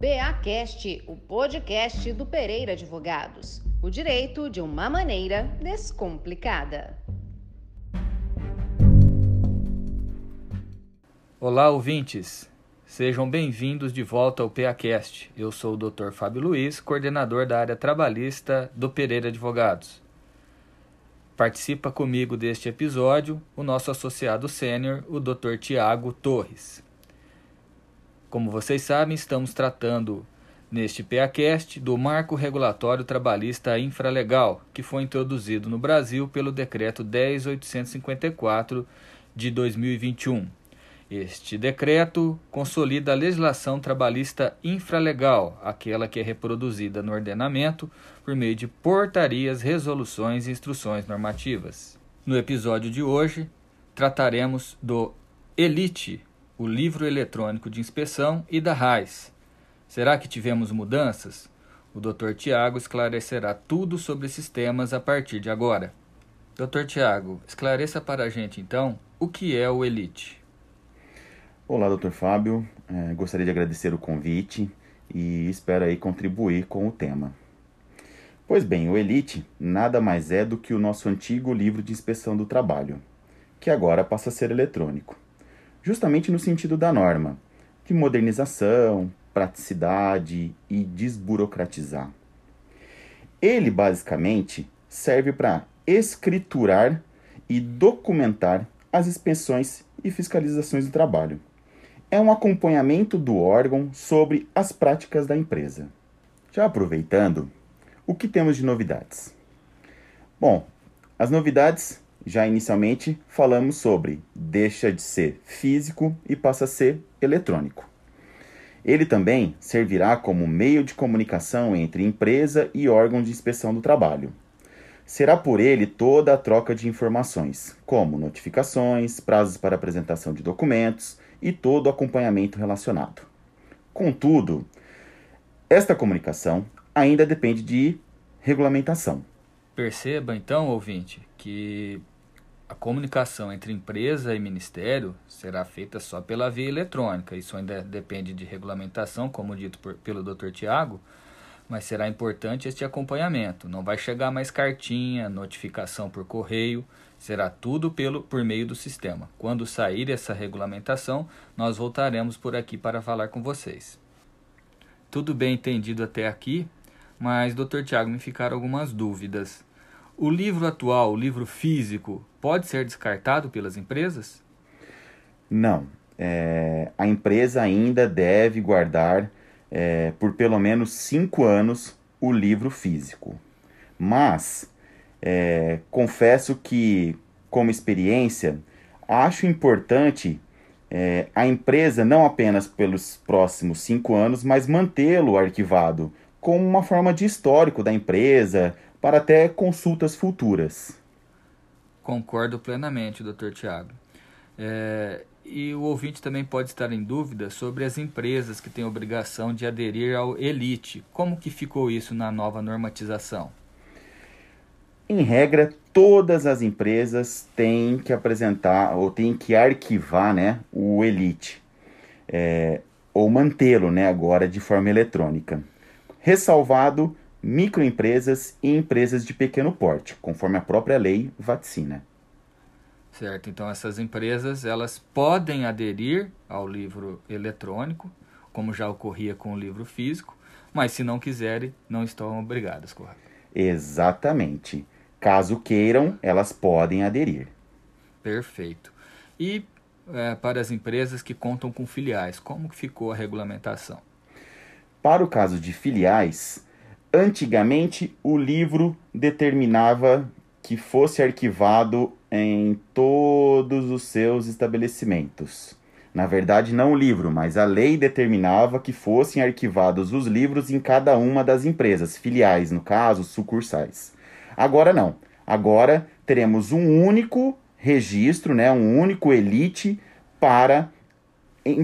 PAcast, o podcast do Pereira Advogados. O direito de uma maneira descomplicada. Olá, ouvintes. Sejam bem-vindos de volta ao PAcast. Eu sou o Dr. Fábio Luiz, coordenador da área trabalhista do Pereira Advogados. Participa comigo deste episódio o nosso associado sênior, o Dr. Tiago Torres. Como vocês sabem, estamos tratando neste PAcast do Marco Regulatório Trabalhista Infralegal, que foi introduzido no Brasil pelo Decreto 10854 de 2021. Este decreto consolida a legislação trabalhista infralegal, aquela que é reproduzida no ordenamento por meio de portarias, resoluções e instruções normativas. No episódio de hoje, trataremos do ELITE, o livro eletrônico de inspeção, e da RAIS. Será que tivemos mudanças? O Dr. Tiago esclarecerá tudo sobre esses temas a partir de agora. Dr. Tiago, esclareça para a gente então o que é o Elite. Olá, Dr. Fábio. É, gostaria de agradecer o convite e espero aí contribuir com o tema. Pois bem, o Elite nada mais é do que o nosso antigo livro de inspeção do trabalho, que agora passa a ser eletrônico justamente no sentido da norma, de modernização, praticidade e desburocratizar. Ele basicamente serve para escriturar e documentar as inspeções e fiscalizações do trabalho. É um acompanhamento do órgão sobre as práticas da empresa. Já aproveitando, o que temos de novidades? Bom, as novidades já inicialmente falamos sobre deixa de ser físico e passa a ser eletrônico. Ele também servirá como meio de comunicação entre empresa e órgão de inspeção do trabalho. Será por ele toda a troca de informações, como notificações, prazos para apresentação de documentos e todo o acompanhamento relacionado. Contudo, esta comunicação ainda depende de regulamentação. Perceba então, ouvinte, que a comunicação entre empresa e ministério será feita só pela via eletrônica. Isso ainda depende de regulamentação, como dito por, pelo Dr. Tiago, mas será importante este acompanhamento. Não vai chegar mais cartinha, notificação por correio, será tudo pelo por meio do sistema. Quando sair essa regulamentação, nós voltaremos por aqui para falar com vocês. Tudo bem entendido até aqui, mas Dr. Tiago me ficaram algumas dúvidas. O livro atual, o livro físico, pode ser descartado pelas empresas? Não. É, a empresa ainda deve guardar é, por pelo menos cinco anos o livro físico. Mas é, confesso que, como experiência, acho importante é, a empresa não apenas pelos próximos cinco anos, mas mantê-lo arquivado como uma forma de histórico da empresa, para até consultas futuras. Concordo plenamente, Dr. Tiago. É, e o ouvinte também pode estar em dúvida sobre as empresas que têm obrigação de aderir ao Elite. Como que ficou isso na nova normatização? Em regra, todas as empresas têm que apresentar ou têm que arquivar né, o Elite, é, ou mantê-lo né, agora de forma eletrônica. Ressalvado microempresas e empresas de pequeno porte, conforme a própria lei vaticina. Certo, então essas empresas elas podem aderir ao livro eletrônico, como já ocorria com o livro físico, mas se não quiserem, não estão obrigadas, correto? Exatamente. Caso queiram, elas podem aderir. Perfeito. E é, para as empresas que contam com filiais, como ficou a regulamentação? Para o caso de filiais, Antigamente, o livro determinava que fosse arquivado em todos os seus estabelecimentos. Na verdade, não o livro, mas a lei determinava que fossem arquivados os livros em cada uma das empresas, filiais, no caso, sucursais. Agora não. Agora teremos um único registro, né, um único elite para,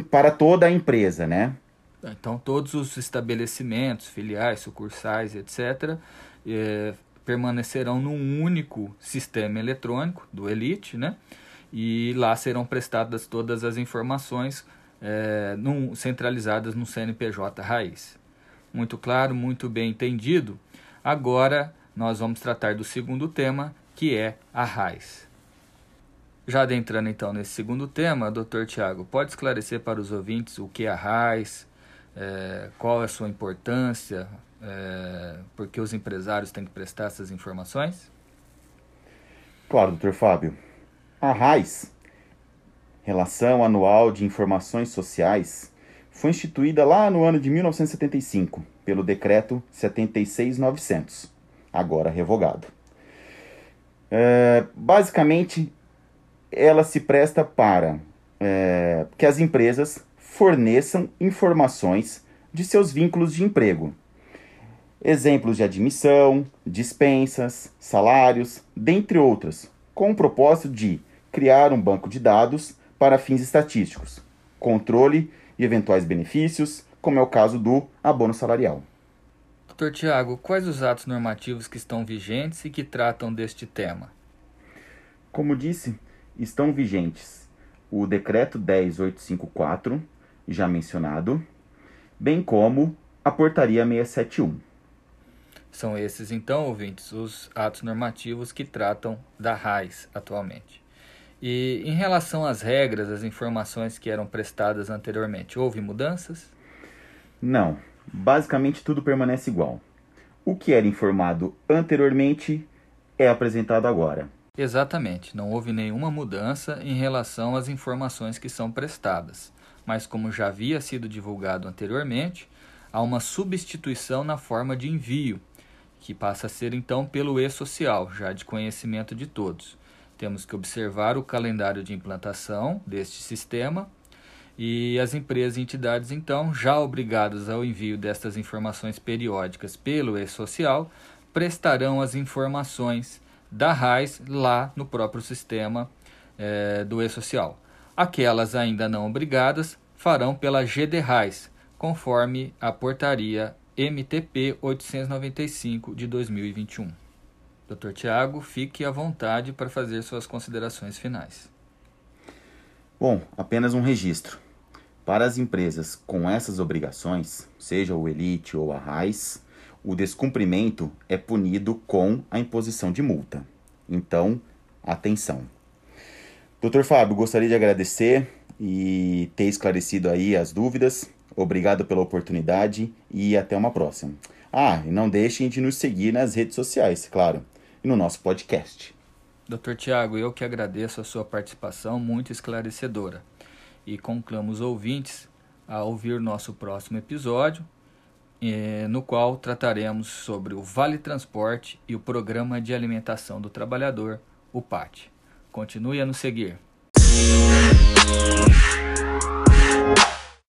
para toda a empresa, né? Então, todos os estabelecimentos, filiais, sucursais, etc., é, permanecerão num único sistema eletrônico do Elite, né? E lá serão prestadas todas as informações é, num, centralizadas no CNPJ raiz. Muito claro, muito bem entendido. Agora nós vamos tratar do segundo tema, que é a raiz. Já adentrando então nesse segundo tema, doutor Tiago, pode esclarecer para os ouvintes o que é a raiz, é, qual é a sua importância, é, por que os empresários têm que prestar essas informações? Claro, doutor Fábio. A RAIS, Relação Anual de Informações Sociais, foi instituída lá no ano de 1975 pelo Decreto 76900, agora revogado. É, basicamente, ela se presta para é, que as empresas forneçam informações de seus vínculos de emprego. Exemplos de admissão, dispensas, salários, dentre outras, com o propósito de criar um banco de dados para fins estatísticos, controle e eventuais benefícios, como é o caso do abono salarial. Dr. Tiago, quais os atos normativos que estão vigentes e que tratam deste tema? Como disse, estão vigentes o Decreto 10854, já mencionado, bem como a Portaria 671. São esses, então, ouvintes, os atos normativos que tratam da RAIS atualmente. E em relação às regras, as informações que eram prestadas anteriormente, houve mudanças? Não. Basicamente tudo permanece igual. O que era informado anteriormente é apresentado agora. Exatamente, não houve nenhuma mudança em relação às informações que são prestadas, mas como já havia sido divulgado anteriormente, há uma substituição na forma de envio, que passa a ser então pelo e-social, já de conhecimento de todos. Temos que observar o calendário de implantação deste sistema e as empresas e entidades, então, já obrigadas ao envio destas informações periódicas pelo e-social, prestarão as informações da RAIS lá no próprio sistema é, do e-social. Aquelas ainda não obrigadas farão pela GD RAIS, conforme a portaria MTP 895 de 2021. Dr. Tiago, fique à vontade para fazer suas considerações finais. Bom, apenas um registro. Para as empresas com essas obrigações, seja o Elite ou a RAIS, o descumprimento é punido com a imposição de multa. Então, atenção. Doutor Fábio, gostaria de agradecer e ter esclarecido aí as dúvidas. Obrigado pela oportunidade e até uma próxima. Ah, e não deixem de nos seguir nas redes sociais, claro, e no nosso podcast. Doutor Tiago, eu que agradeço a sua participação muito esclarecedora e conclamo os ouvintes a ouvir nosso próximo episódio eh, no qual trataremos sobre o Vale Transporte e o Programa de Alimentação do Trabalhador, o PAT. Continue a nos seguir.